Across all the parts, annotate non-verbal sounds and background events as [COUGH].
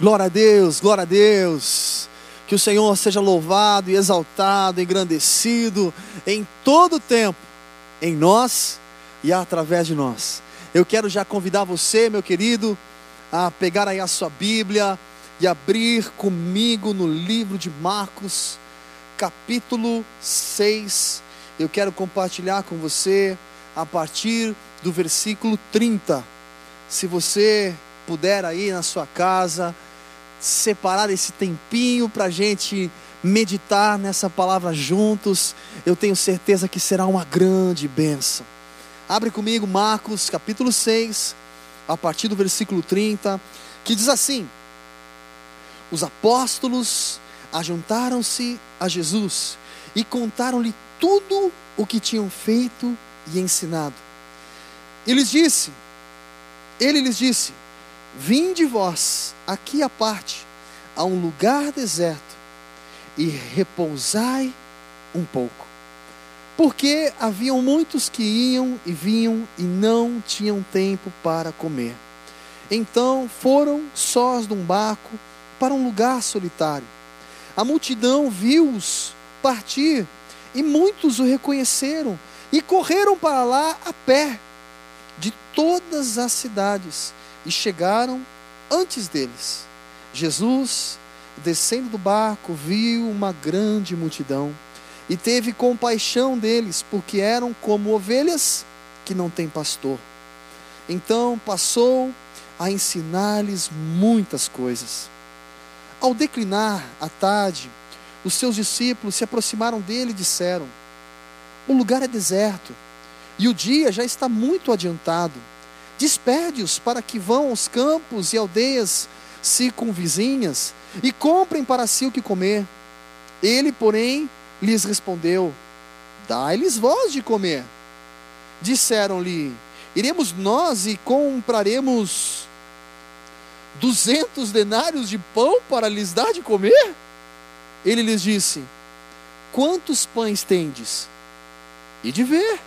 Glória a Deus, glória a Deus. Que o Senhor seja louvado e exaltado, engrandecido em todo o tempo, em nós e através de nós. Eu quero já convidar você, meu querido, a pegar aí a sua Bíblia e abrir comigo no livro de Marcos, capítulo 6. Eu quero compartilhar com você a partir do versículo 30. Se você puder aí na sua casa, separar esse tempinho para a gente meditar nessa palavra juntos, eu tenho certeza que será uma grande bênção. Abre comigo Marcos capítulo 6, a partir do versículo 30, que diz assim: Os apóstolos ajuntaram-se a Jesus e contaram-lhe tudo o que tinham feito e ensinado. E lhes disse, ele lhes disse: Vinde vós aqui à parte, a um lugar deserto, e repousai um pouco. Porque haviam muitos que iam e vinham e não tinham tempo para comer. Então foram sós de um barco para um lugar solitário. A multidão viu-os partir e muitos o reconheceram e correram para lá a pé de todas as cidades e chegaram antes deles. Jesus, descendo do barco, viu uma grande multidão e teve compaixão deles, porque eram como ovelhas que não têm pastor. Então passou a ensinar-lhes muitas coisas. Ao declinar a tarde, os seus discípulos se aproximaram dele e disseram: O lugar é deserto e o dia já está muito adiantado. Desperde-os para que vão aos campos e aldeias circunvizinhas e comprem para si o que comer. Ele, porém, lhes respondeu: Dai-lhes voz de comer. Disseram-lhe: Iremos nós e compraremos duzentos denários de pão para lhes dar de comer? Ele lhes disse: Quantos pães tendes? E de ver.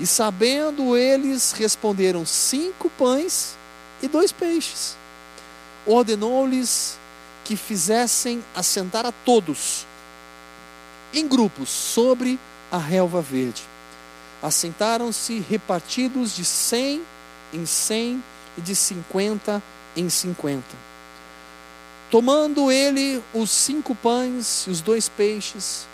E sabendo eles, responderam: Cinco pães e dois peixes. Ordenou-lhes que fizessem assentar a todos em grupos sobre a relva verde. Assentaram-se repartidos de cem em cem e de cinquenta em cinquenta. Tomando ele os cinco pães e os dois peixes,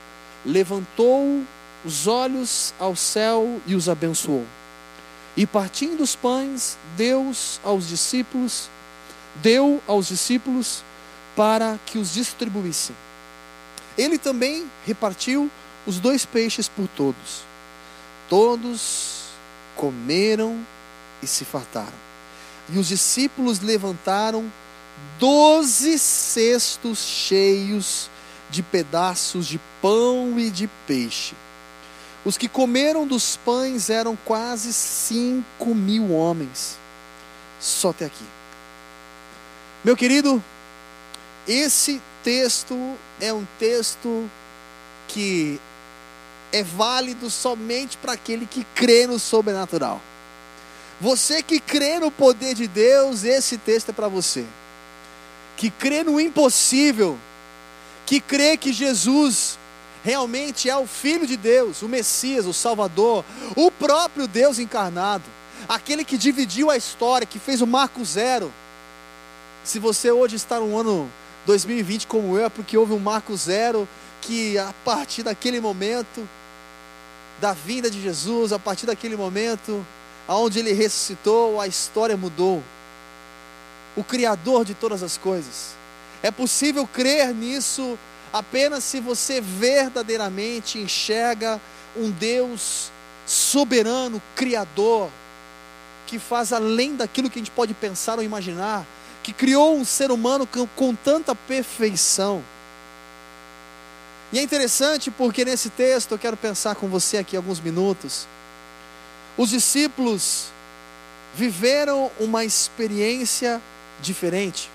levantou os olhos ao céu e os abençoou. E partindo os pães, Deus aos discípulos, deu aos discípulos para que os distribuíssem. Ele também repartiu os dois peixes por todos. Todos comeram e se fartaram. E os discípulos levantaram doze cestos cheios de pedaços de pão e de peixe. Os que comeram dos pães eram quase cinco mil homens. Só até aqui. Meu querido, esse texto é um texto que é válido somente para aquele que crê no sobrenatural. Você que crê no poder de Deus, esse texto é para você. Que crê no impossível, que crê que Jesus realmente é o Filho de Deus, o Messias, o Salvador, o próprio Deus encarnado, aquele que dividiu a história, que fez o marco zero. Se você hoje está no ano 2020 como eu, é porque houve um marco zero que a partir daquele momento, da vinda de Jesus, a partir daquele momento, aonde ele ressuscitou, a história mudou. O Criador de todas as coisas. É possível crer nisso apenas se você verdadeiramente enxerga um Deus soberano, criador, que faz além daquilo que a gente pode pensar ou imaginar, que criou um ser humano com, com tanta perfeição. E é interessante porque nesse texto eu quero pensar com você aqui alguns minutos. Os discípulos viveram uma experiência diferente.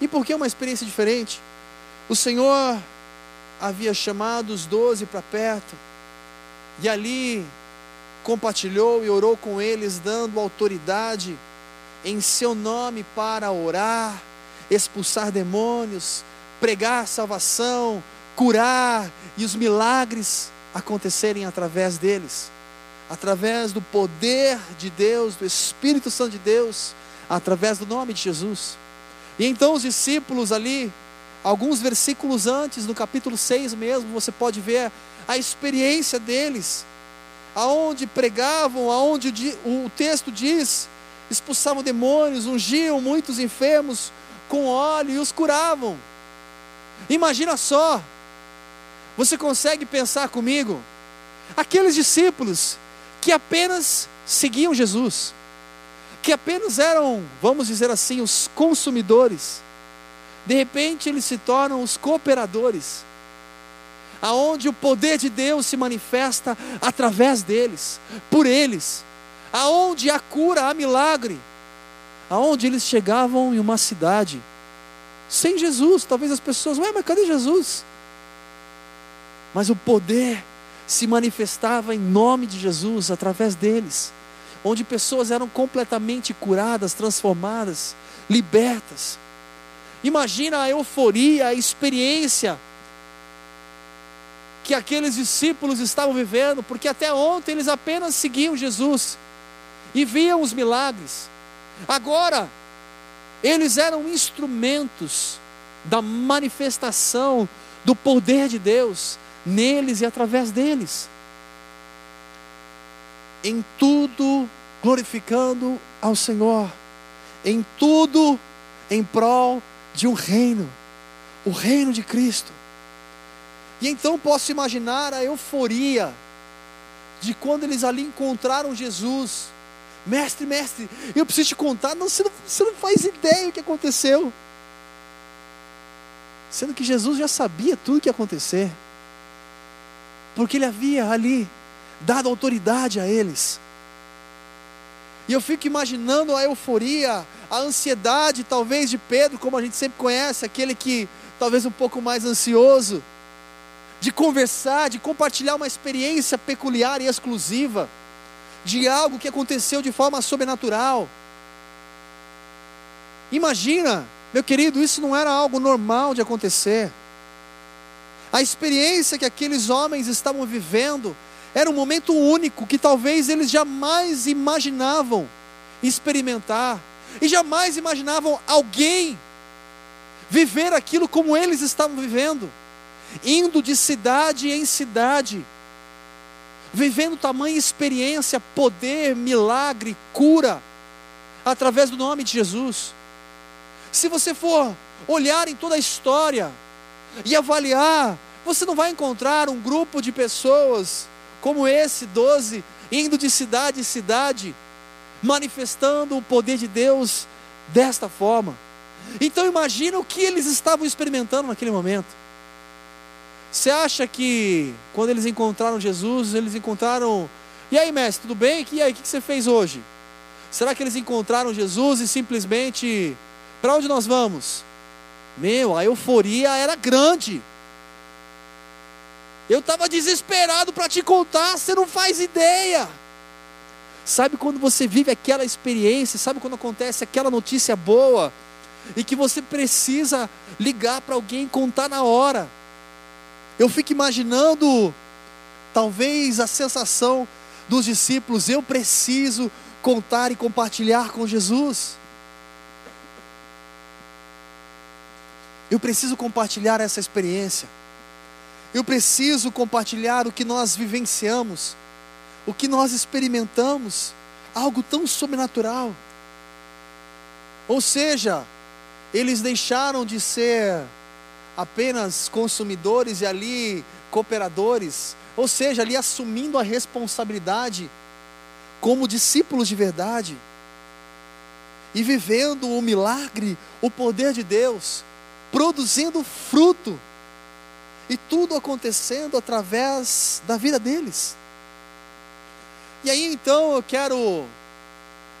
E por que uma experiência diferente? O Senhor havia chamado os doze para perto, e ali compartilhou e orou com eles, dando autoridade em seu nome para orar, expulsar demônios, pregar salvação, curar e os milagres acontecerem através deles, através do poder de Deus, do Espírito Santo de Deus, através do nome de Jesus. E então os discípulos ali, alguns versículos antes, no capítulo 6 mesmo, você pode ver a experiência deles, aonde pregavam, aonde o texto diz, expulsavam demônios, ungiam muitos enfermos com óleo e os curavam. Imagina só, você consegue pensar comigo? Aqueles discípulos que apenas seguiam Jesus, que apenas eram, vamos dizer assim, os consumidores, de repente eles se tornam os cooperadores, aonde o poder de Deus se manifesta através deles, por eles, aonde há cura, há milagre, aonde eles chegavam em uma cidade sem Jesus, talvez as pessoas, ué, mas cadê Jesus? Mas o poder se manifestava em nome de Jesus através deles, onde pessoas eram completamente curadas, transformadas, libertas. Imagina a euforia, a experiência que aqueles discípulos estavam vivendo, porque até ontem eles apenas seguiam Jesus e viam os milagres. Agora, eles eram instrumentos da manifestação do poder de Deus neles e através deles. Em tudo glorificando ao Senhor, em tudo em prol de um reino, o reino de Cristo. E então posso imaginar a euforia de quando eles ali encontraram Jesus. Mestre, mestre, eu preciso te contar. Não você, não, você não faz ideia o que aconteceu. Sendo que Jesus já sabia tudo o que ia acontecer. Porque ele havia ali dado autoridade a eles. E eu fico imaginando a euforia, a ansiedade, talvez, de Pedro, como a gente sempre conhece, aquele que talvez um pouco mais ansioso de conversar, de compartilhar uma experiência peculiar e exclusiva, de algo que aconteceu de forma sobrenatural. Imagina, meu querido, isso não era algo normal de acontecer. A experiência que aqueles homens estavam vivendo era um momento único que talvez eles jamais imaginavam experimentar e jamais imaginavam alguém viver aquilo como eles estavam vivendo indo de cidade em cidade, vivendo tamanha experiência, poder, milagre, cura, através do nome de Jesus. Se você for olhar em toda a história e avaliar, você não vai encontrar um grupo de pessoas como esse, doze, indo de cidade em cidade, manifestando o poder de Deus desta forma. Então imagina o que eles estavam experimentando naquele momento. Você acha que quando eles encontraram Jesus, eles encontraram. E aí, mestre, tudo bem? E aí, o que você fez hoje? Será que eles encontraram Jesus e simplesmente. Para onde nós vamos? Meu, a euforia era grande. Eu estava desesperado para te contar, você não faz ideia. Sabe quando você vive aquela experiência, sabe quando acontece aquela notícia boa e que você precisa ligar para alguém e contar na hora. Eu fico imaginando, talvez, a sensação dos discípulos: eu preciso contar e compartilhar com Jesus. Eu preciso compartilhar essa experiência. Eu preciso compartilhar o que nós vivenciamos, o que nós experimentamos, algo tão sobrenatural. Ou seja, eles deixaram de ser apenas consumidores e ali cooperadores, ou seja, ali assumindo a responsabilidade como discípulos de verdade e vivendo o milagre, o poder de Deus, produzindo fruto e tudo acontecendo através da vida deles. E aí então eu quero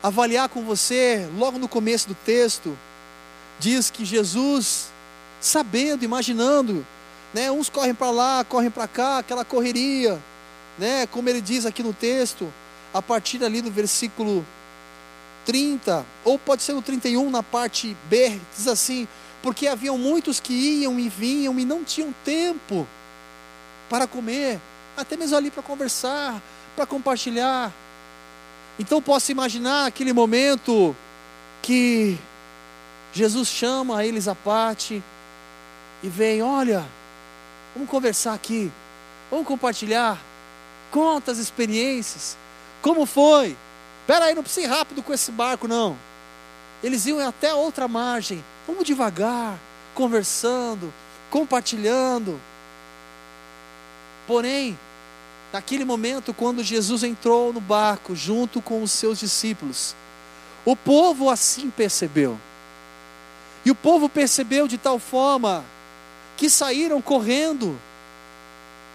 avaliar com você, logo no começo do texto, diz que Jesus sabendo, imaginando, né? Uns correm para lá, correm para cá, aquela correria, né? Como ele diz aqui no texto, a partir ali do versículo 30, ou pode ser no 31, na parte B, diz assim: porque haviam muitos que iam e vinham e não tinham tempo para comer, até mesmo ali para conversar, para compartilhar. Então posso imaginar aquele momento que Jesus chama eles à parte e vem, olha, vamos conversar aqui, vamos compartilhar, conta as experiências, como foi? Espera aí, não precisa ir rápido com esse barco não. Eles iam até outra margem, vamos devagar, conversando, compartilhando. Porém, naquele momento, quando Jesus entrou no barco junto com os seus discípulos, o povo assim percebeu. E o povo percebeu de tal forma que saíram correndo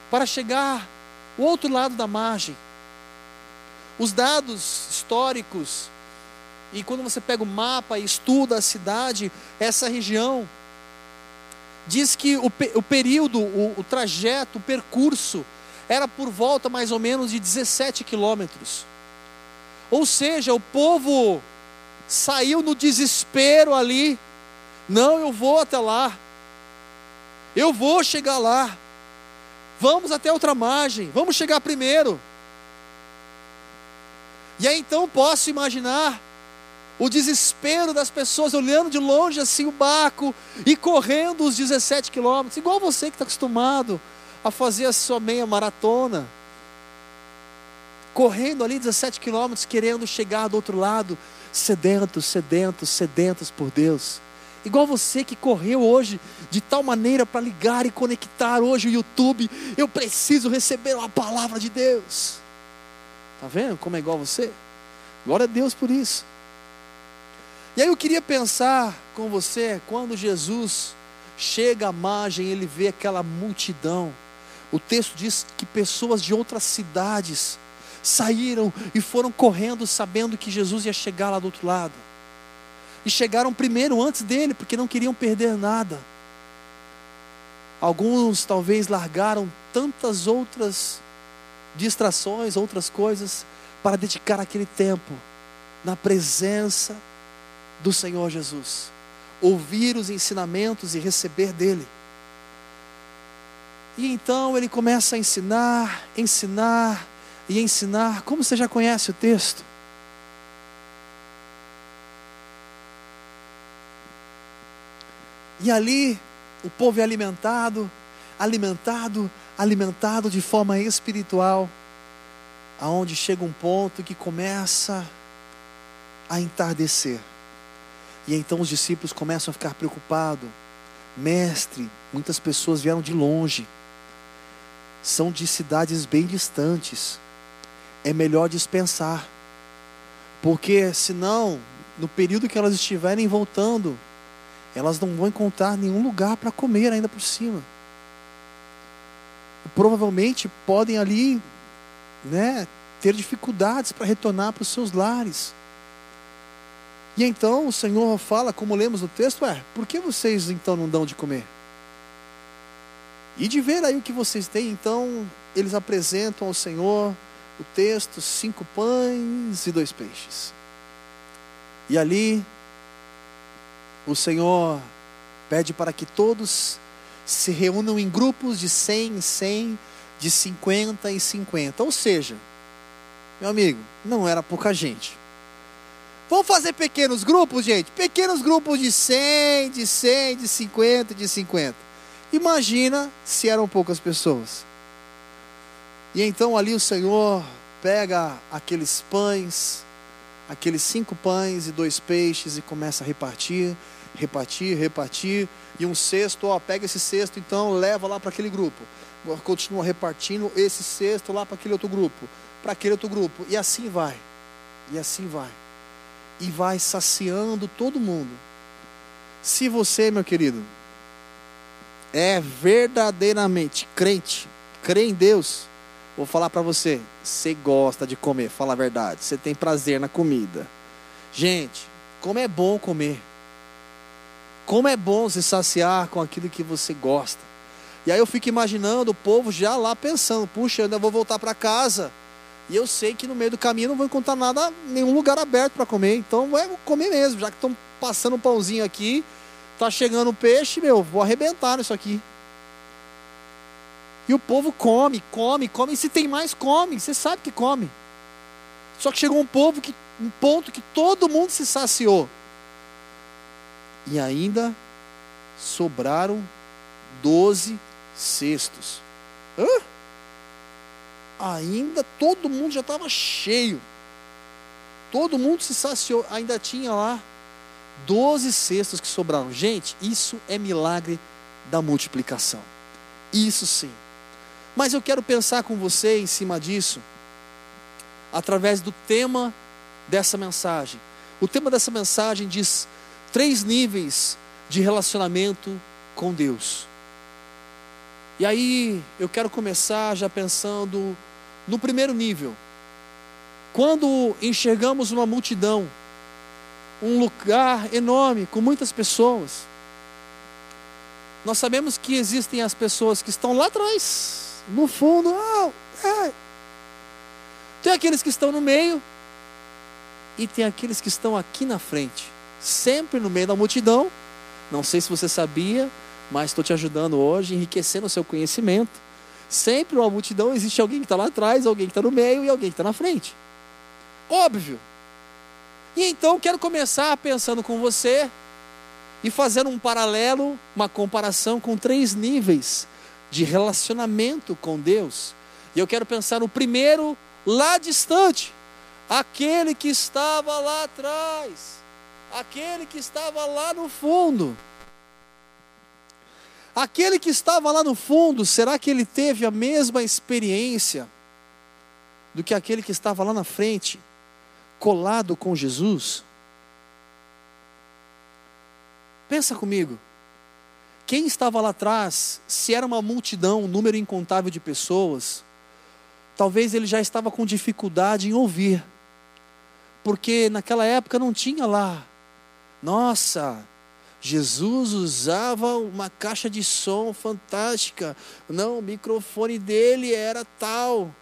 para chegar ao outro lado da margem. Os dados históricos, e quando você pega o mapa e estuda a cidade, essa região, diz que o, o período, o, o trajeto, o percurso, era por volta mais ou menos de 17 quilômetros. Ou seja, o povo saiu no desespero ali. Não, eu vou até lá. Eu vou chegar lá. Vamos até outra margem. Vamos chegar primeiro. E aí então posso imaginar o desespero das pessoas olhando de longe assim o barco e correndo os 17 quilômetros, igual você que está acostumado a fazer a sua meia maratona, correndo ali 17 quilômetros, querendo chegar do outro lado, sedentos, sedentos, sedentos por Deus. Igual você que correu hoje de tal maneira para ligar e conectar hoje o YouTube, eu preciso receber uma palavra de Deus. Tá vendo como é igual você? Glória a Deus por isso. E aí eu queria pensar com você, quando Jesus chega à margem, ele vê aquela multidão. O texto diz que pessoas de outras cidades saíram e foram correndo, sabendo que Jesus ia chegar lá do outro lado. E chegaram primeiro antes dele, porque não queriam perder nada. Alguns talvez largaram tantas outras distrações, outras coisas, para dedicar aquele tempo na presença do Senhor Jesus, ouvir os ensinamentos e receber dele. E então ele começa a ensinar, ensinar e ensinar, como você já conhece o texto. E ali o povo é alimentado, alimentado, alimentado de forma espiritual, aonde chega um ponto que começa a entardecer. E então os discípulos começam a ficar preocupados. Mestre, muitas pessoas vieram de longe, são de cidades bem distantes. É melhor dispensar, porque senão, no período que elas estiverem voltando, elas não vão encontrar nenhum lugar para comer ainda por cima. Provavelmente podem ali, né, ter dificuldades para retornar para os seus lares. E então o Senhor fala, como lemos no texto, é, por que vocês então não dão de comer? E de ver aí o que vocês têm, então eles apresentam ao Senhor o texto, cinco pães e dois peixes. E ali o Senhor pede para que todos se reúnam em grupos de 100 em 100, de 50 em 50. Ou seja, meu amigo, não era pouca gente. Vamos fazer pequenos grupos, gente? Pequenos grupos de 100, de 100, de 50, de 50. Imagina se eram poucas pessoas. E então ali o Senhor pega aqueles pães, aqueles cinco pães e dois peixes e começa a repartir, repartir, repartir. E um cesto, ó, pega esse cesto então, leva lá para aquele grupo. Continua repartindo esse cesto lá para aquele outro grupo, para aquele outro grupo. E assim vai. E assim vai e vai saciando todo mundo. Se você, meu querido, é verdadeiramente crente, crê em Deus, vou falar para você, você gosta de comer, fala a verdade, você tem prazer na comida. Gente, como é bom comer. Como é bom se saciar com aquilo que você gosta. E aí eu fico imaginando o povo já lá pensando, puxa, eu ainda vou voltar para casa. E eu sei que no meio do caminho não vou encontrar nada, nenhum lugar aberto para comer. Então vou comer mesmo, já que estão passando um pãozinho aqui, tá chegando um peixe, meu, vou arrebentar nisso aqui. E o povo come, come, come. E se tem mais, come. Você sabe que come. Só que chegou um povo que um ponto que todo mundo se saciou. E ainda sobraram doze cestos. Hã? Ainda todo mundo já estava cheio. Todo mundo se saciou. Ainda tinha lá doze cestos que sobraram. Gente, isso é milagre da multiplicação. Isso sim. Mas eu quero pensar com você em cima disso, através do tema dessa mensagem. O tema dessa mensagem diz três níveis de relacionamento com Deus. E aí eu quero começar já pensando no primeiro nível. Quando enxergamos uma multidão, um lugar enorme com muitas pessoas, nós sabemos que existem as pessoas que estão lá atrás, no fundo, oh, é. tem aqueles que estão no meio e tem aqueles que estão aqui na frente, sempre no meio da multidão. Não sei se você sabia, mas estou te ajudando hoje, enriquecendo o seu conhecimento. Sempre uma multidão existe alguém que está lá atrás, alguém que está no meio e alguém que está na frente. Óbvio. E então quero começar pensando com você e fazendo um paralelo, uma comparação com três níveis de relacionamento com Deus. E eu quero pensar no primeiro lá distante, aquele que estava lá atrás, aquele que estava lá no fundo. Aquele que estava lá no fundo, será que ele teve a mesma experiência do que aquele que estava lá na frente, colado com Jesus? Pensa comigo. Quem estava lá atrás, se era uma multidão, um número incontável de pessoas, talvez ele já estava com dificuldade em ouvir porque naquela época não tinha lá. Nossa, Jesus usava uma caixa de som fantástica. Não, o microfone dele era tal.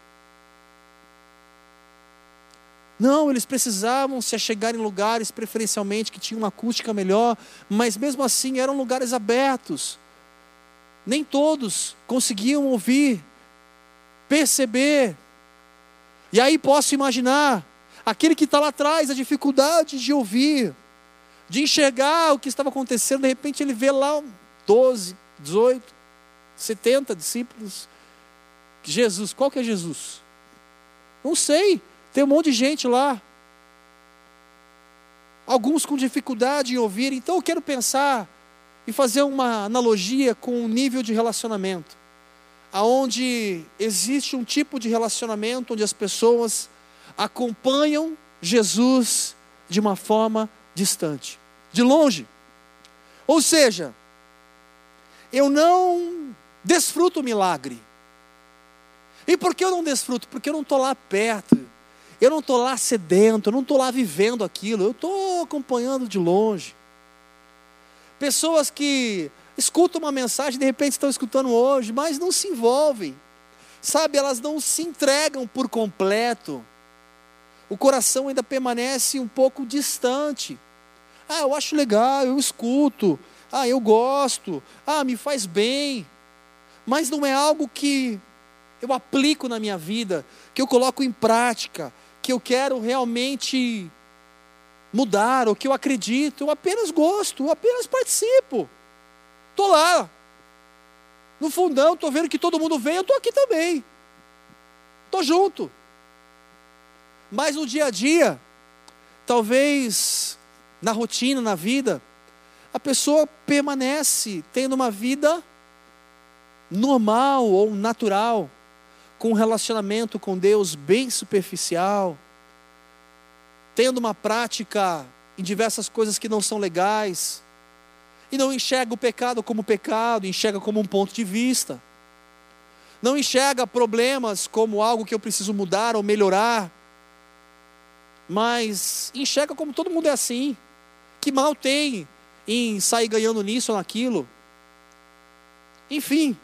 Não, eles precisavam se achegar em lugares preferencialmente que tinham uma acústica melhor, mas mesmo assim eram lugares abertos. Nem todos conseguiam ouvir, perceber. E aí posso imaginar Aquele que está lá atrás, a dificuldade de ouvir, de enxergar o que estava acontecendo, de repente ele vê lá 12, 18, 70 discípulos. Jesus, qual que é Jesus? Não sei, tem um monte de gente lá. Alguns com dificuldade em ouvir, então eu quero pensar e fazer uma analogia com o nível de relacionamento, aonde existe um tipo de relacionamento onde as pessoas acompanham Jesus de uma forma distante, de longe. Ou seja, eu não desfruto o milagre. E por que eu não desfruto? Porque eu não estou lá perto, eu não estou lá sedento, eu não estou lá vivendo aquilo, eu estou acompanhando de longe. Pessoas que escutam uma mensagem, de repente estão escutando hoje, mas não se envolvem, sabe, elas não se entregam por completo o coração ainda permanece um pouco distante. Ah, eu acho legal, eu escuto. Ah, eu gosto. Ah, me faz bem. Mas não é algo que eu aplico na minha vida, que eu coloco em prática, que eu quero realmente mudar, ou que eu acredito. Eu apenas gosto, eu apenas participo. Estou lá. No fundão, estou vendo que todo mundo vem, eu estou aqui também. Estou junto. Mas no dia a dia, talvez na rotina, na vida, a pessoa permanece tendo uma vida normal ou natural, com um relacionamento com Deus bem superficial, tendo uma prática em diversas coisas que não são legais, e não enxerga o pecado como pecado, enxerga como um ponto de vista, não enxerga problemas como algo que eu preciso mudar ou melhorar, mas enxerga como todo mundo é assim. Que mal tem em sair ganhando nisso ou naquilo. Enfim.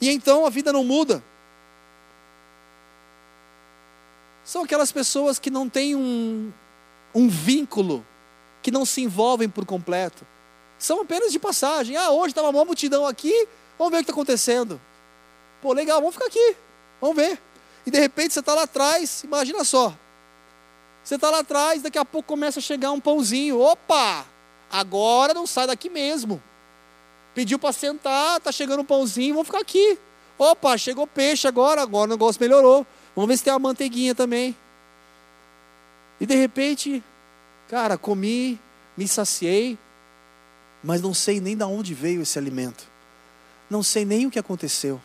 E então a vida não muda. são aquelas pessoas que não têm um, um vínculo, que não se envolvem por completo. São apenas de passagem. Ah, hoje estava uma multidão aqui, vamos ver o que está acontecendo. Pô, legal, vamos ficar aqui, vamos ver. E de repente você está lá atrás, imagina só. Você está lá atrás, daqui a pouco começa a chegar um pãozinho. Opa! Agora não sai daqui mesmo. Pediu para sentar, tá chegando um pãozinho, vamos ficar aqui. Opa, chegou peixe agora, agora o negócio melhorou. Vamos ver se tem uma manteiguinha também. E de repente, cara, comi, me saciei, mas não sei nem de onde veio esse alimento. Não sei nem o que aconteceu.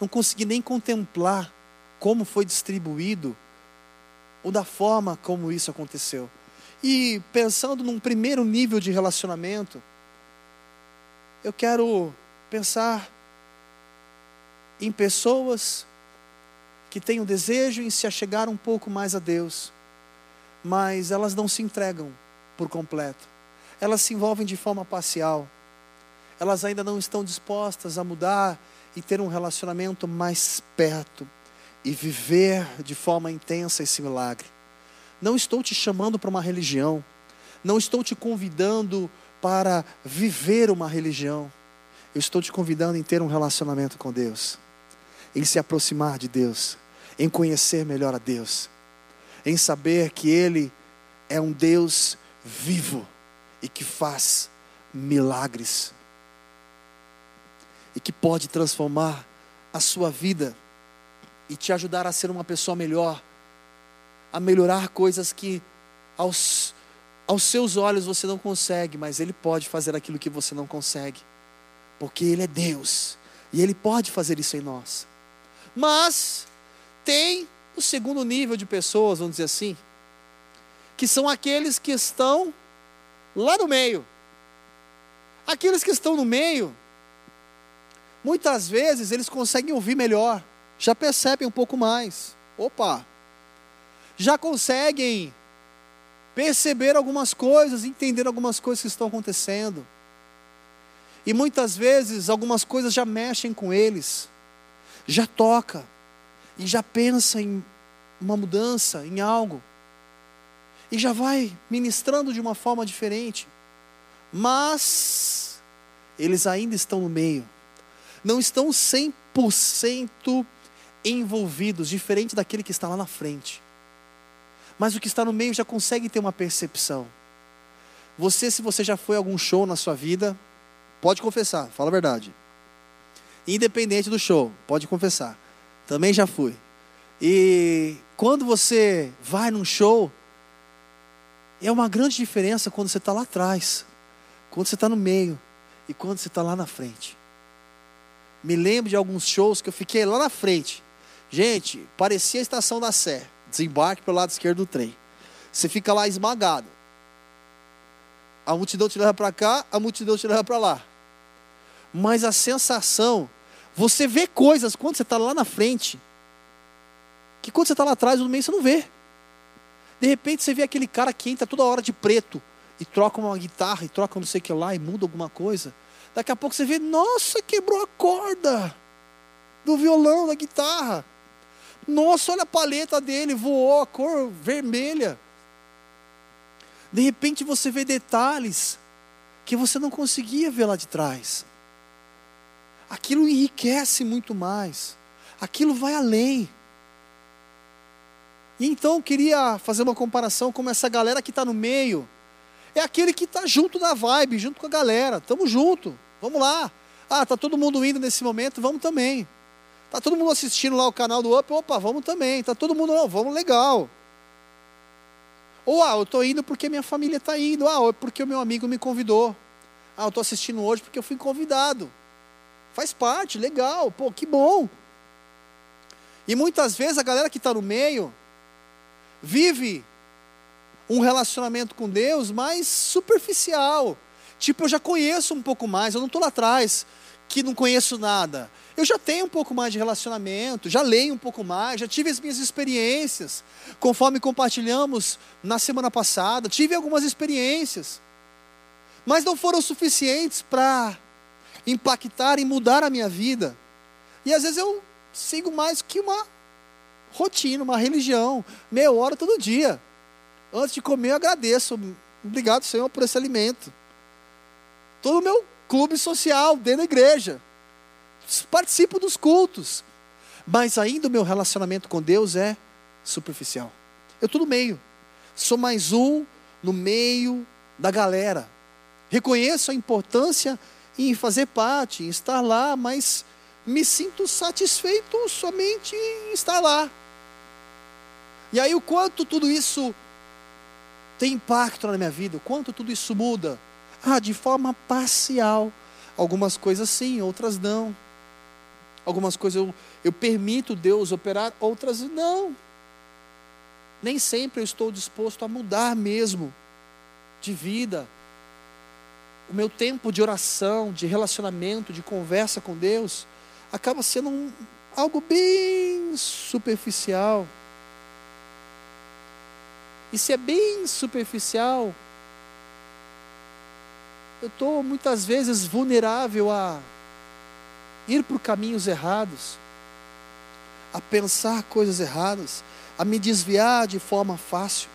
Não consegui nem contemplar como foi distribuído ou da forma como isso aconteceu. E pensando num primeiro nível de relacionamento, eu quero pensar em pessoas que têm o desejo em se achegar um pouco mais a Deus, mas elas não se entregam por completo. Elas se envolvem de forma parcial. Elas ainda não estão dispostas a mudar e ter um relacionamento mais perto e viver de forma intensa esse milagre. Não estou te chamando para uma religião, não estou te convidando para viver uma religião. Eu estou te convidando em ter um relacionamento com Deus, em se aproximar de Deus, em conhecer melhor a Deus, em saber que Ele é um Deus vivo e que faz milagres e que pode transformar a sua vida e te ajudar a ser uma pessoa melhor, a melhorar coisas que aos, aos seus olhos você não consegue, mas Ele pode fazer aquilo que você não consegue, porque Ele é Deus e Ele pode fazer isso em nós. Mas tem o segundo nível de pessoas, vamos dizer assim, que são aqueles que estão lá no meio. Aqueles que estão no meio, muitas vezes eles conseguem ouvir melhor já percebem um pouco mais. Opa! Já conseguem perceber algumas coisas, entender algumas coisas que estão acontecendo. E muitas vezes algumas coisas já mexem com eles, já toca e já pensa em uma mudança, em algo. E já vai ministrando de uma forma diferente. Mas eles ainda estão no meio. Não estão 100% envolvidos, diferente daquele que está lá na frente. Mas o que está no meio já consegue ter uma percepção. Você, se você já foi a algum show na sua vida, pode confessar, fala a verdade. Independente do show, pode confessar. Também já fui. E quando você vai num show, é uma grande diferença quando você está lá atrás, quando você está no meio e quando você está lá na frente. Me lembro de alguns shows que eu fiquei lá na frente Gente, parecia a estação da Sé. Desembarque pelo lado esquerdo do trem. Você fica lá esmagado. A multidão te leva para cá, a multidão te leva para lá. Mas a sensação, você vê coisas quando você está lá na frente, que quando você está lá atrás, no meio, você não vê. De repente você vê aquele cara que entra toda hora de preto e troca uma guitarra e troca não sei o que lá e muda alguma coisa. Daqui a pouco você vê, nossa, quebrou a corda do violão, da guitarra. Nossa, olha a paleta dele, voou a cor vermelha. De repente você vê detalhes que você não conseguia ver lá de trás. Aquilo enriquece muito mais. Aquilo vai além. E então eu queria fazer uma comparação com essa galera que está no meio. É aquele que está junto na vibe, junto com a galera. Estamos junto. Vamos lá. Ah, tá todo mundo indo nesse momento, vamos também. Tá todo mundo assistindo lá o canal do Up, opa, vamos também. Tá todo mundo, vamos legal. Ou ah, eu estou indo porque minha família está indo. Ah, é porque o meu amigo me convidou. Ah, eu estou assistindo hoje porque eu fui convidado. Faz parte, legal, pô, que bom. E muitas vezes a galera que está no meio vive um relacionamento com Deus mais superficial. Tipo, eu já conheço um pouco mais, eu não estou lá atrás que não conheço nada. Eu já tenho um pouco mais de relacionamento, já leio um pouco mais, já tive as minhas experiências. Conforme compartilhamos na semana passada, tive algumas experiências. Mas não foram suficientes para impactar e mudar a minha vida. E às vezes eu sigo mais que uma rotina, uma religião. Meia hora todo dia. Antes de comer, eu agradeço. Obrigado, Senhor, por esse alimento. Todo o meu clube social dentro da igreja. Participo dos cultos. Mas ainda o meu relacionamento com Deus é superficial. Eu estou no meio. Sou mais um no meio da galera. Reconheço a importância em fazer parte, em estar lá, mas me sinto satisfeito somente em estar lá. E aí, o quanto tudo isso tem impacto na minha vida, o quanto tudo isso muda. Ah, de forma parcial. Algumas coisas sim, outras não. Algumas coisas eu, eu permito Deus operar, outras não. Nem sempre eu estou disposto a mudar mesmo de vida. O meu tempo de oração, de relacionamento, de conversa com Deus, acaba sendo um, algo bem superficial. E se é bem superficial, eu estou muitas vezes vulnerável a ir por caminhos errados, a pensar coisas erradas, a me desviar de forma fácil.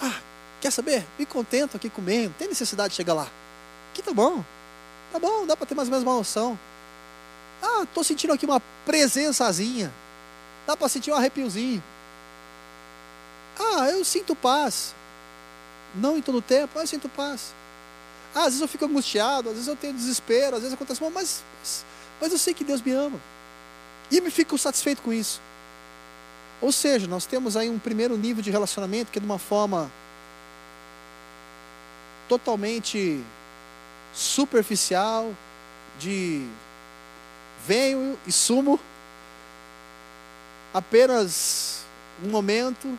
Ah, quer saber? Me contento aqui comendo, tem necessidade de chegar lá. Aqui tá bom, tá bom, dá para ter mais ou menos uma noção. Ah, estou sentindo aqui uma presençazinha, dá para sentir um arrepiozinho. Ah, eu sinto paz. Não em todo tempo, mas eu sinto paz. Ah, às vezes eu fico angustiado, às vezes eu tenho desespero, às vezes acontece mal, mas, mas eu sei que Deus me ama. E me fico satisfeito com isso. Ou seja, nós temos aí um primeiro nível de relacionamento que é de uma forma totalmente superficial, de venho e sumo, apenas um momento,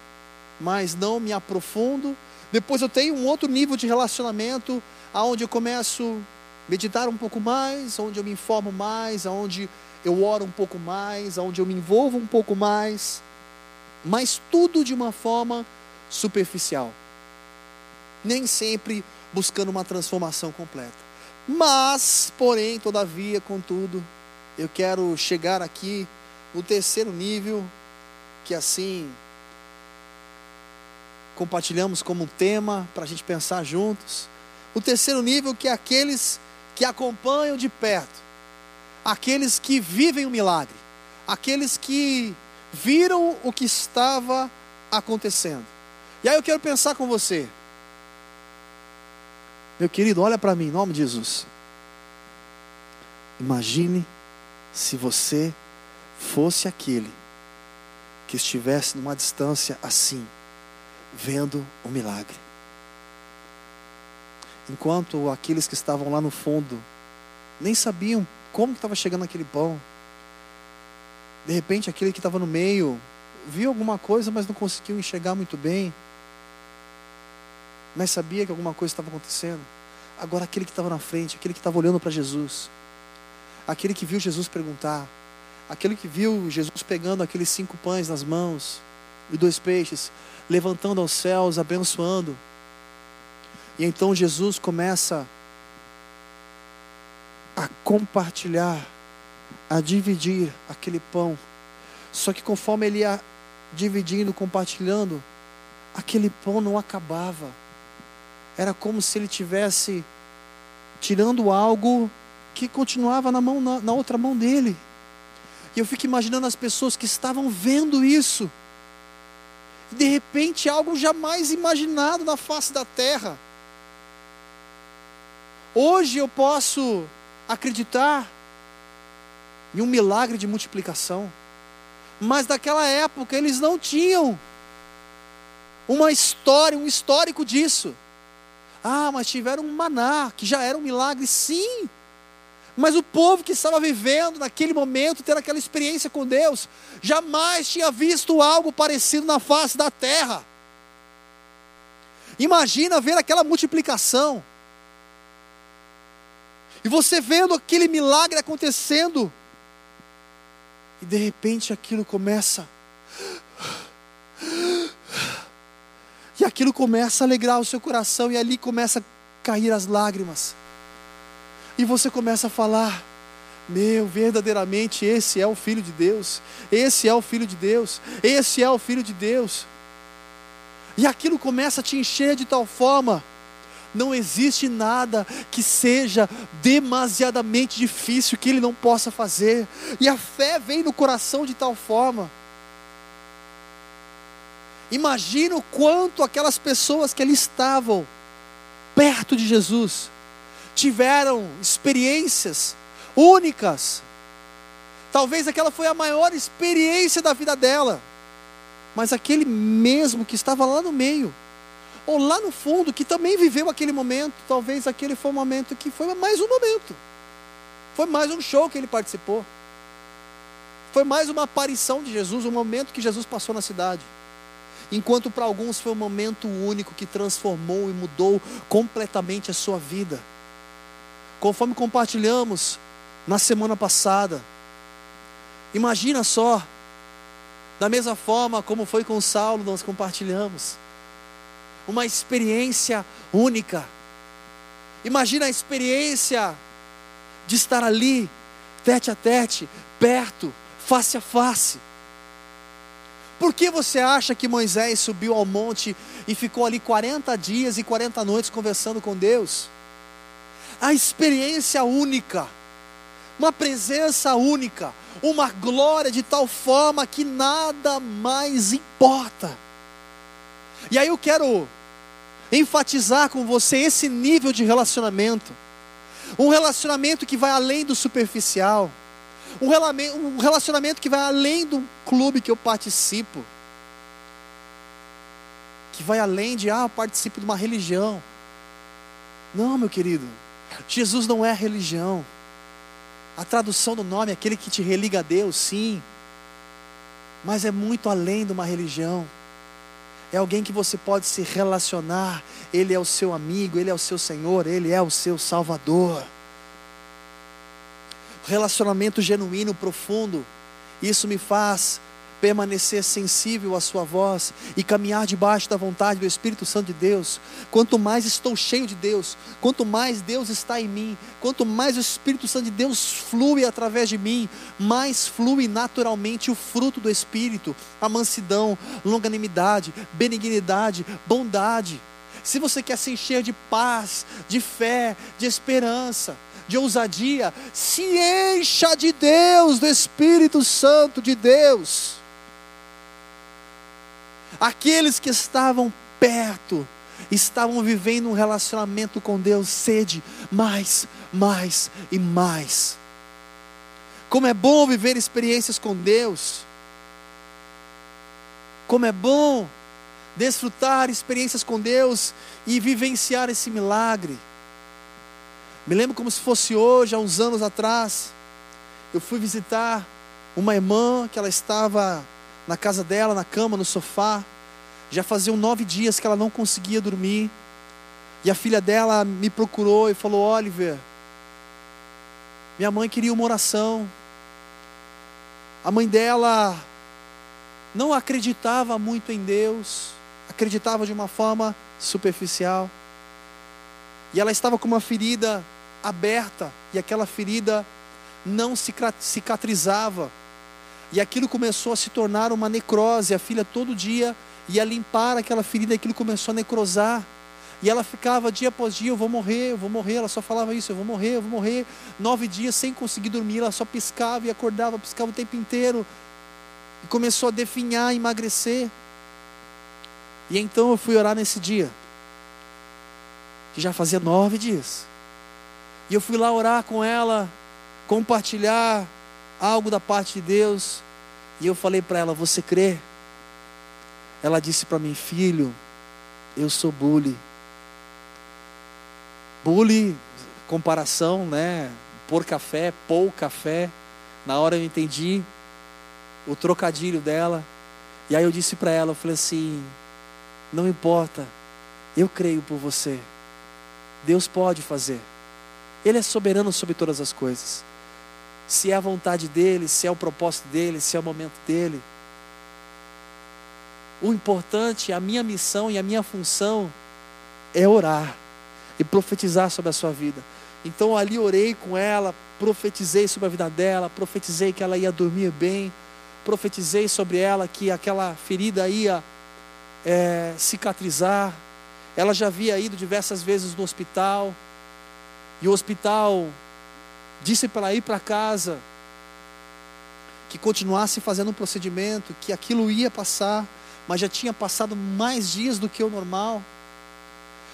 mas não me aprofundo. Depois eu tenho um outro nível de relacionamento, aonde eu começo a meditar um pouco mais, onde eu me informo mais, aonde eu oro um pouco mais, aonde eu me envolvo um pouco mais, mas tudo de uma forma superficial. Nem sempre buscando uma transformação completa. Mas, porém, todavia, contudo, eu quero chegar aqui no terceiro nível, que assim compartilhamos como tema para a gente pensar juntos. O terceiro nível que é aqueles que acompanham de perto, aqueles que vivem o milagre, aqueles que viram o que estava acontecendo. E aí eu quero pensar com você, meu querido, olha para mim, em nome de Jesus. Imagine se você fosse aquele que estivesse numa distância assim vendo o milagre. Enquanto aqueles que estavam lá no fundo nem sabiam como estava chegando aquele pão. De repente, aquele que estava no meio viu alguma coisa, mas não conseguiu enxergar muito bem. Mas sabia que alguma coisa estava acontecendo. Agora, aquele que estava na frente, aquele que estava olhando para Jesus, aquele que viu Jesus perguntar, aquele que viu Jesus pegando aqueles cinco pães nas mãos e dois peixes, levantando aos céus, abençoando. E então Jesus começa a compartilhar, a dividir aquele pão. Só que conforme ele ia dividindo, compartilhando, aquele pão não acabava. Era como se ele tivesse tirando algo que continuava na mão na, na outra mão dele. E eu fico imaginando as pessoas que estavam vendo isso de repente algo jamais imaginado na face da terra. Hoje eu posso acreditar em um milagre de multiplicação, mas naquela época eles não tinham uma história, um histórico disso. Ah, mas tiveram um maná, que já era um milagre, sim, mas o povo que estava vivendo naquele momento, tendo aquela experiência com Deus, jamais tinha visto algo parecido na face da terra. Imagina ver aquela multiplicação. E você vendo aquele milagre acontecendo. E de repente aquilo começa. E aquilo começa a alegrar o seu coração, e ali começa a cair as lágrimas. E você começa a falar: Meu, verdadeiramente esse é o Filho de Deus, esse é o Filho de Deus, esse é o Filho de Deus. E aquilo começa a te encher de tal forma, não existe nada que seja demasiadamente difícil que Ele não possa fazer, e a fé vem no coração de tal forma. Imagina o quanto aquelas pessoas que ali estavam, perto de Jesus, tiveram experiências únicas. Talvez aquela foi a maior experiência da vida dela. Mas aquele mesmo que estava lá no meio, ou lá no fundo, que também viveu aquele momento, talvez aquele foi um momento que foi mais um momento. Foi mais um show que ele participou. Foi mais uma aparição de Jesus, um momento que Jesus passou na cidade. Enquanto para alguns foi um momento único que transformou e mudou completamente a sua vida. Conforme compartilhamos na semana passada, imagina só, da mesma forma como foi com Saulo, nós compartilhamos, uma experiência única. Imagina a experiência de estar ali, tete a tete, perto, face a face. Por que você acha que Moisés subiu ao monte e ficou ali 40 dias e 40 noites conversando com Deus? A experiência única, uma presença única, uma glória de tal forma que nada mais importa. E aí eu quero enfatizar com você esse nível de relacionamento, um relacionamento que vai além do superficial um relacionamento que vai além do clube que eu participo, que vai além de, ah, eu participo de uma religião. Não, meu querido, Jesus não é religião. A tradução do nome é aquele que te religa a Deus, sim, mas é muito além de uma religião. É alguém que você pode se relacionar, Ele é o seu amigo, Ele é o seu Senhor, Ele é o seu Salvador relacionamento genuíno, profundo. Isso me faz permanecer sensível à Sua voz e caminhar debaixo da vontade do Espírito Santo de Deus. Quanto mais estou cheio de Deus, quanto mais Deus está em mim, quanto mais o Espírito Santo de Deus flui através de mim, mais flui naturalmente o fruto do Espírito: a mansidão, longanimidade, benignidade, bondade. Se você quer se encher de paz, de fé, de esperança, de ousadia, se encha de Deus, do Espírito Santo de Deus. Aqueles que estavam perto, estavam vivendo um relacionamento com Deus, sede mais, mais e mais. Como é bom viver experiências com Deus. Como é bom desfrutar experiências com Deus e vivenciar esse milagre. Me lembro como se fosse hoje, há uns anos atrás. Eu fui visitar uma irmã que ela estava na casa dela, na cama, no sofá. Já faziam nove dias que ela não conseguia dormir. E a filha dela me procurou e falou: Oliver, minha mãe queria uma oração. A mãe dela não acreditava muito em Deus, acreditava de uma forma superficial. E ela estava com uma ferida aberta e aquela ferida não cicatrizava. E aquilo começou a se tornar uma necrose. A filha todo dia ia limpar aquela ferida aquilo começou a necrosar. E ela ficava dia após dia: eu vou morrer, eu vou morrer. Ela só falava isso: eu vou morrer, eu vou morrer. Nove dias sem conseguir dormir. Ela só piscava e acordava, piscava o tempo inteiro. E começou a definhar, emagrecer. E então eu fui orar nesse dia, que já fazia nove dias. E eu fui lá orar com ela, compartilhar algo da parte de Deus. E eu falei para ela: Você crê? Ela disse para mim: Filho, eu sou bully. Bully, comparação, né? Por café, pou café. Na hora eu entendi o trocadilho dela. E aí eu disse para ela: Eu falei assim: Não importa, eu creio por você. Deus pode fazer. Ele é soberano sobre todas as coisas. Se é a vontade dele, se é o propósito dele, se é o momento dele. O importante, a minha missão e a minha função é orar e profetizar sobre a sua vida. Então ali orei com ela, profetizei sobre a vida dela, profetizei que ela ia dormir bem, profetizei sobre ela que aquela ferida ia é, cicatrizar. Ela já havia ido diversas vezes no hospital, e o hospital disse para ir para casa, que continuasse fazendo um procedimento, que aquilo ia passar, mas já tinha passado mais dias do que o normal.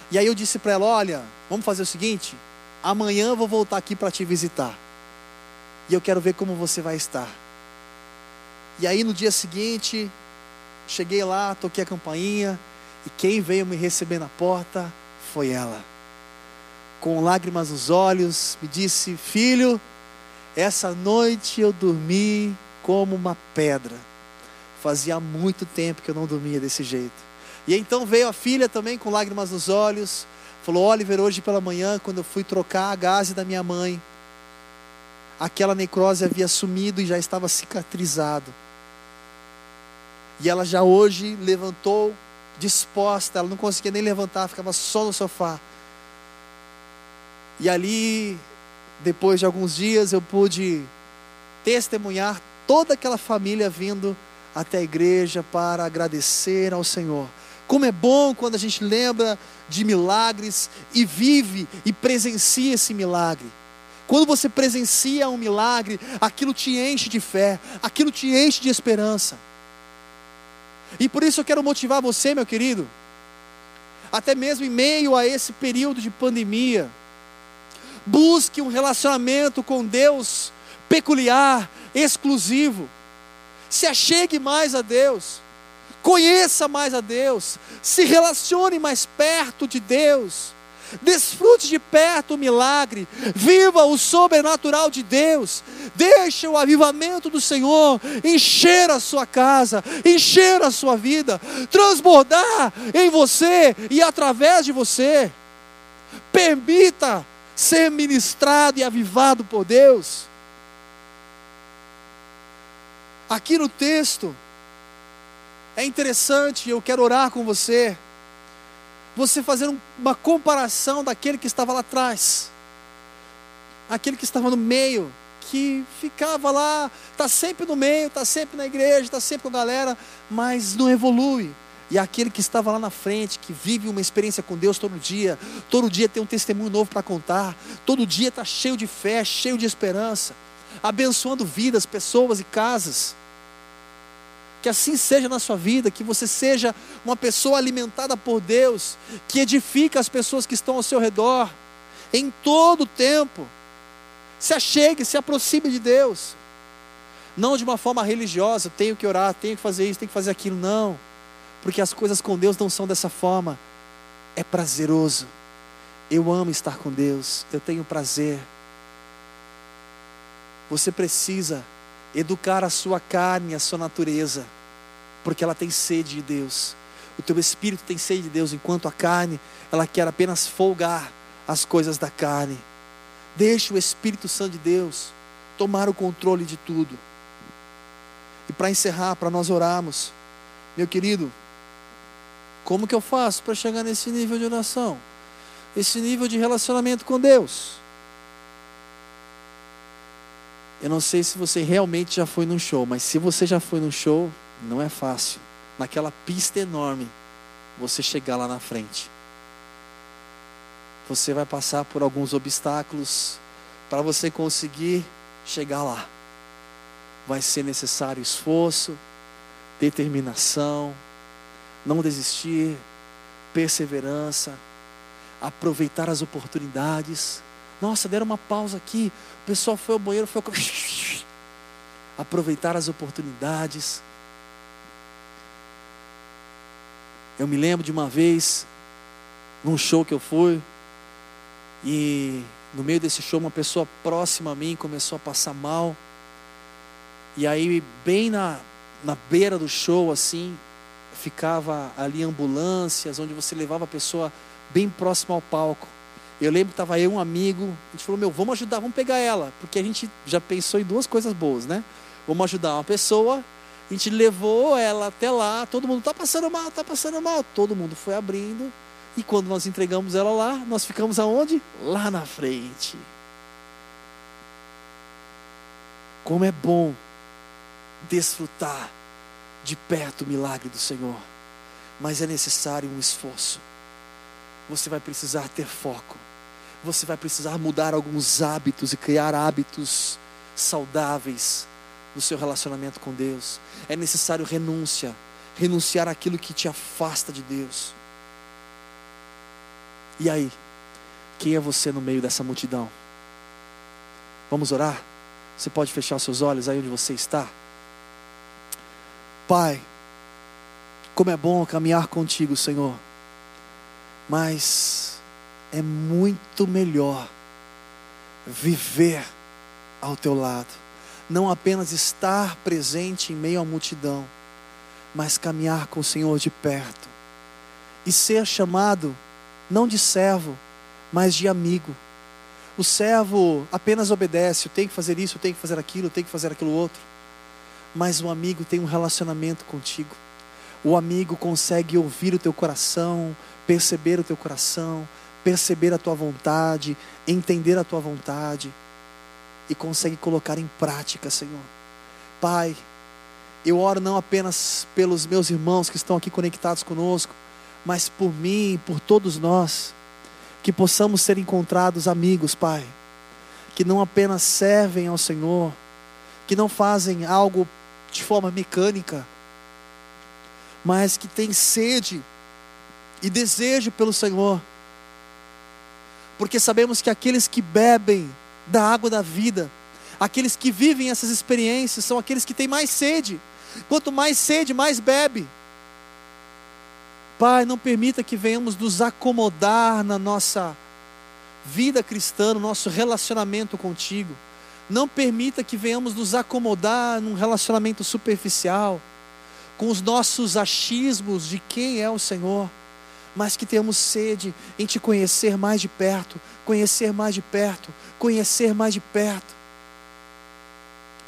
E aí eu disse para ela: Olha, vamos fazer o seguinte, amanhã eu vou voltar aqui para te visitar, e eu quero ver como você vai estar. E aí no dia seguinte, cheguei lá, toquei a campainha, e quem veio me receber na porta foi ela. Com lágrimas nos olhos, me disse: Filho, essa noite eu dormi como uma pedra. Fazia muito tempo que eu não dormia desse jeito. E então veio a filha também com lágrimas nos olhos. Falou: Oliver, hoje pela manhã, quando eu fui trocar a gase da minha mãe, aquela necrose havia sumido e já estava cicatrizado. E ela já hoje levantou disposta, ela não conseguia nem levantar, ficava só no sofá. E ali, depois de alguns dias, eu pude testemunhar toda aquela família vindo até a igreja para agradecer ao Senhor. Como é bom quando a gente lembra de milagres e vive e presencia esse milagre. Quando você presencia um milagre, aquilo te enche de fé, aquilo te enche de esperança. E por isso eu quero motivar você, meu querido, até mesmo em meio a esse período de pandemia, busque um relacionamento com Deus peculiar, exclusivo. Se achegue mais a Deus, conheça mais a Deus, se relacione mais perto de Deus. Desfrute de perto o milagre, viva o sobrenatural de Deus, deixe o avivamento do Senhor encher a sua casa, encher a sua vida, transbordar em você e através de você. Permita ser ministrado e avivado por Deus. Aqui no texto, é interessante, eu quero orar com você você fazer uma comparação daquele que estava lá atrás, aquele que estava no meio, que ficava lá, está sempre no meio, está sempre na igreja, está sempre com a galera, mas não evolui. E aquele que estava lá na frente, que vive uma experiência com Deus todo dia, todo dia tem um testemunho novo para contar, todo dia está cheio de fé, cheio de esperança, abençoando vidas, pessoas e casas. Que assim seja na sua vida, que você seja uma pessoa alimentada por Deus, que edifica as pessoas que estão ao seu redor, em todo o tempo. Se achegue, se aproxime de Deus. Não de uma forma religiosa, tenho que orar, tenho que fazer isso, tenho que fazer aquilo. Não. Porque as coisas com Deus não são dessa forma. É prazeroso. Eu amo estar com Deus, eu tenho prazer. Você precisa educar a sua carne, a sua natureza, porque ela tem sede de Deus. O teu espírito tem sede de Deus, enquanto a carne, ela quer apenas folgar as coisas da carne. Deixe o Espírito Santo de Deus tomar o controle de tudo. E para encerrar, para nós orarmos, meu querido, como que eu faço para chegar nesse nível de oração? Esse nível de relacionamento com Deus? Eu não sei se você realmente já foi num show, mas se você já foi num show, não é fácil. Naquela pista enorme, você chegar lá na frente. Você vai passar por alguns obstáculos para você conseguir chegar lá. Vai ser necessário esforço, determinação, não desistir, perseverança, aproveitar as oportunidades nossa, deram uma pausa aqui. O pessoal foi ao banheiro, foi ao... [LAUGHS] aproveitar as oportunidades. Eu me lembro de uma vez, num show que eu fui, e no meio desse show, uma pessoa próxima a mim começou a passar mal. E aí, bem na, na beira do show, assim, ficava ali ambulâncias, onde você levava a pessoa bem próximo ao palco. Eu lembro que estava eu um amigo, a gente falou, meu, vamos ajudar, vamos pegar ela, porque a gente já pensou em duas coisas boas, né? Vamos ajudar uma pessoa, a gente levou ela até lá, todo mundo está passando mal, está passando mal, todo mundo foi abrindo, E quando nós entregamos ela lá, nós ficamos aonde? Lá na frente. Como é bom desfrutar de perto o milagre do Senhor, mas é necessário um esforço. Você vai precisar ter foco, você vai precisar mudar alguns hábitos e criar hábitos saudáveis no seu relacionamento com Deus. É necessário renúncia, renunciar àquilo que te afasta de Deus. E aí, quem é você no meio dessa multidão? Vamos orar? Você pode fechar seus olhos aí onde você está? Pai, como é bom caminhar contigo, Senhor, mas é muito melhor viver ao teu lado, não apenas estar presente em meio à multidão, mas caminhar com o Senhor de perto e ser chamado não de servo, mas de amigo. O servo apenas obedece, tenho que fazer isso, tenho que fazer aquilo, tenho que fazer aquilo outro. Mas o amigo tem um relacionamento contigo. O amigo consegue ouvir o teu coração, perceber o teu coração, perceber a tua vontade, entender a tua vontade e consegue colocar em prática, Senhor. Pai, eu oro não apenas pelos meus irmãos que estão aqui conectados conosco, mas por mim, por todos nós, que possamos ser encontrados amigos, Pai, que não apenas servem ao Senhor, que não fazem algo de forma mecânica, mas que têm sede e desejo pelo Senhor, porque sabemos que aqueles que bebem da água da vida, aqueles que vivem essas experiências, são aqueles que têm mais sede. Quanto mais sede, mais bebe. Pai, não permita que venhamos nos acomodar na nossa vida cristã, no nosso relacionamento contigo. Não permita que venhamos nos acomodar num relacionamento superficial, com os nossos achismos de quem é o Senhor, mas que tenhamos sede em te conhecer mais de perto, conhecer mais de perto, conhecer mais de perto.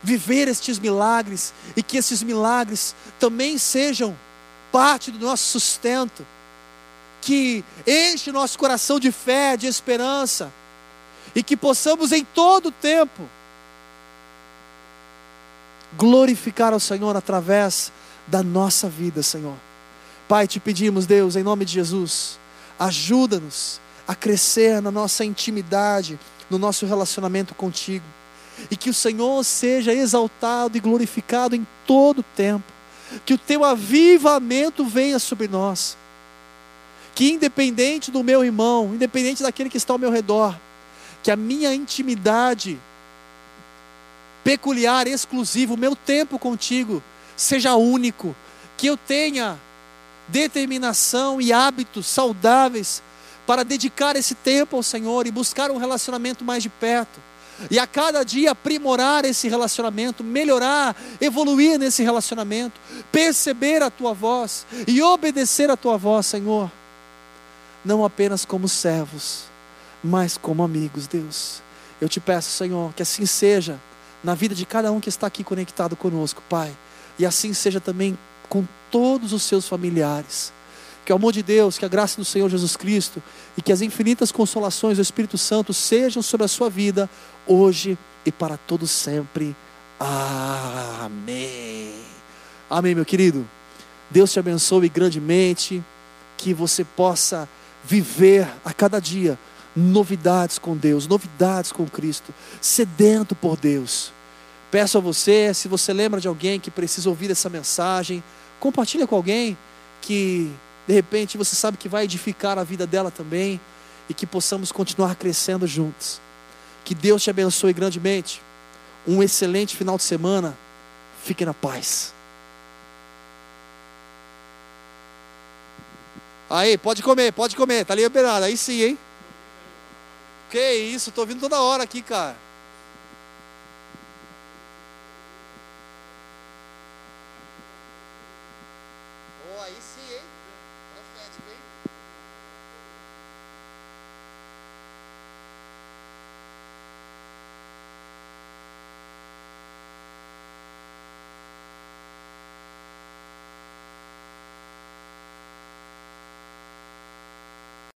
Viver estes milagres e que esses milagres também sejam parte do nosso sustento, que enche nosso coração de fé, de esperança, e que possamos em todo o tempo glorificar ao Senhor através da nossa vida, Senhor. Pai, te pedimos, Deus, em nome de Jesus, ajuda-nos a crescer na nossa intimidade, no nosso relacionamento contigo, e que o Senhor seja exaltado e glorificado em todo o tempo que o teu avivamento venha sobre nós. Que independente do meu irmão, independente daquele que está ao meu redor, que a minha intimidade peculiar, exclusiva, o meu tempo contigo seja único, que eu tenha determinação e hábitos saudáveis para dedicar esse tempo ao Senhor e buscar um relacionamento mais de perto e a cada dia aprimorar esse relacionamento, melhorar, evoluir nesse relacionamento, perceber a tua voz e obedecer a tua voz, Senhor. Não apenas como servos, mas como amigos, Deus. Eu te peço, Senhor, que assim seja na vida de cada um que está aqui conectado conosco, Pai, e assim seja também com todos os seus familiares. Que o amor de Deus, que a graça do Senhor Jesus Cristo e que as infinitas consolações do Espírito Santo sejam sobre a sua vida, hoje e para todo sempre. Amém. Amém, meu querido. Deus te abençoe grandemente, que você possa viver a cada dia novidades com Deus, novidades com Cristo, sedento por Deus. Peço a você, se você lembra de alguém que precisa ouvir essa mensagem, compartilha com alguém que de repente você sabe que vai edificar a vida dela também e que possamos continuar crescendo juntos. Que Deus te abençoe grandemente. Um excelente final de semana. Fique na paz. Aí, pode comer, pode comer, tá liberado. Aí sim, hein? Que isso, tô vindo toda hora aqui, cara.